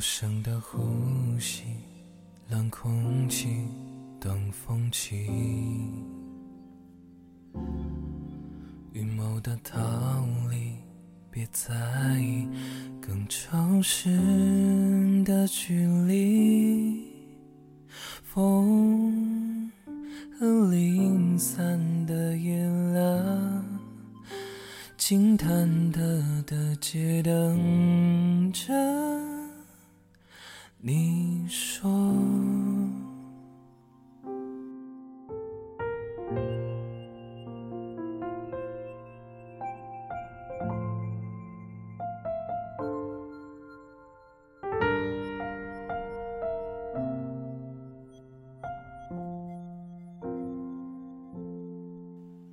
无声的呼吸，冷空气，等风起。预谋的逃离，别在意更潮湿的距离。风和零散的夜了，静忐忑的街灯着你说。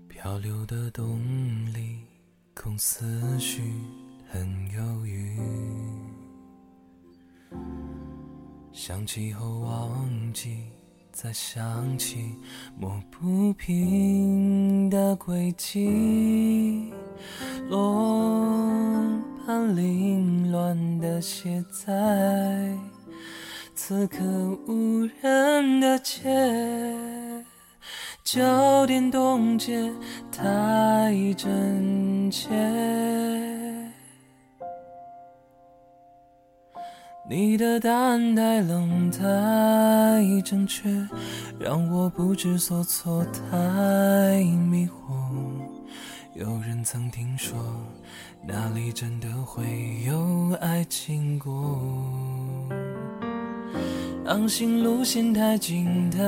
漂流的动力，空思绪很忧郁。想起后忘记，再想起，抹不平的轨迹。罗盘凌乱的写在此刻无人的街。焦点冻结太真切，你的答案太冷太正确，让我不知所措太迷惑。有人曾听说，那里真的会有爱经过。航行路线太近太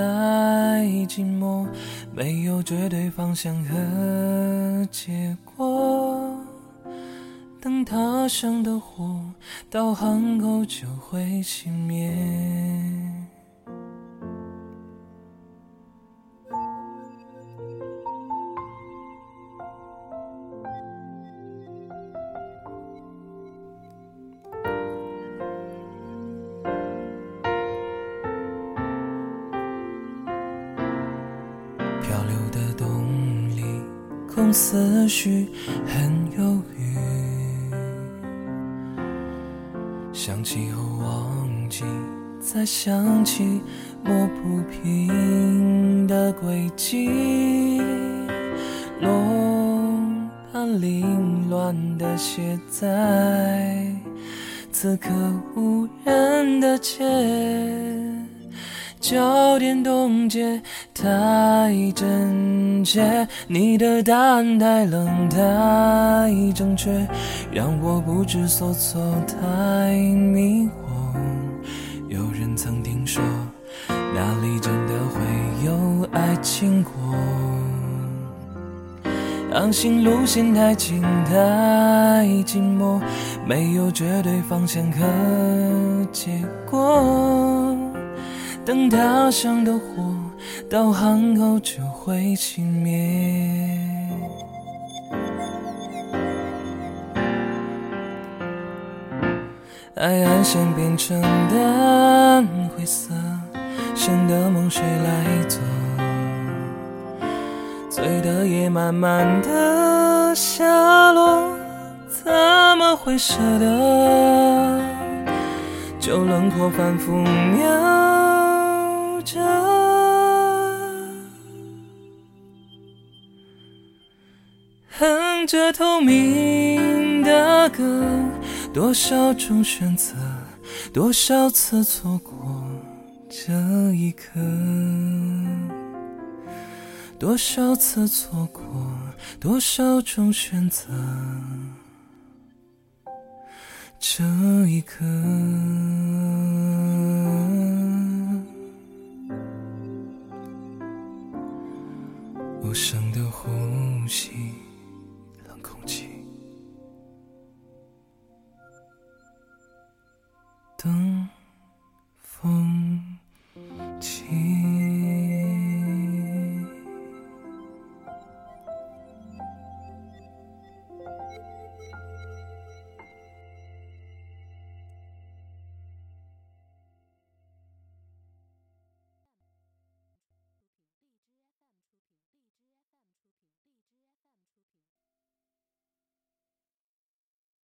寂寞，没有绝对方向和结果。等踏上的火，导航后就会熄灭。空思绪很想起后忘记，再想起，抹不平的轨迹。弄盘凌乱的写在此刻无人的街。焦点冻结太真切，你的答案太冷太正确，让我不知所措太迷惑。有人曾听说，那里真的会有爱情过。航行路线太近太寂寞，没有绝对方向和结果。等踏上的火，到巷口就会熄灭。爱暗线变成淡灰色，剩的梦谁来做？醉的夜慢慢的下落，怎么会舍得？旧轮廓反复描。这透明的歌，多少种选择，多少次错过这一刻，多少次错过，多少种选择，这一刻。无声。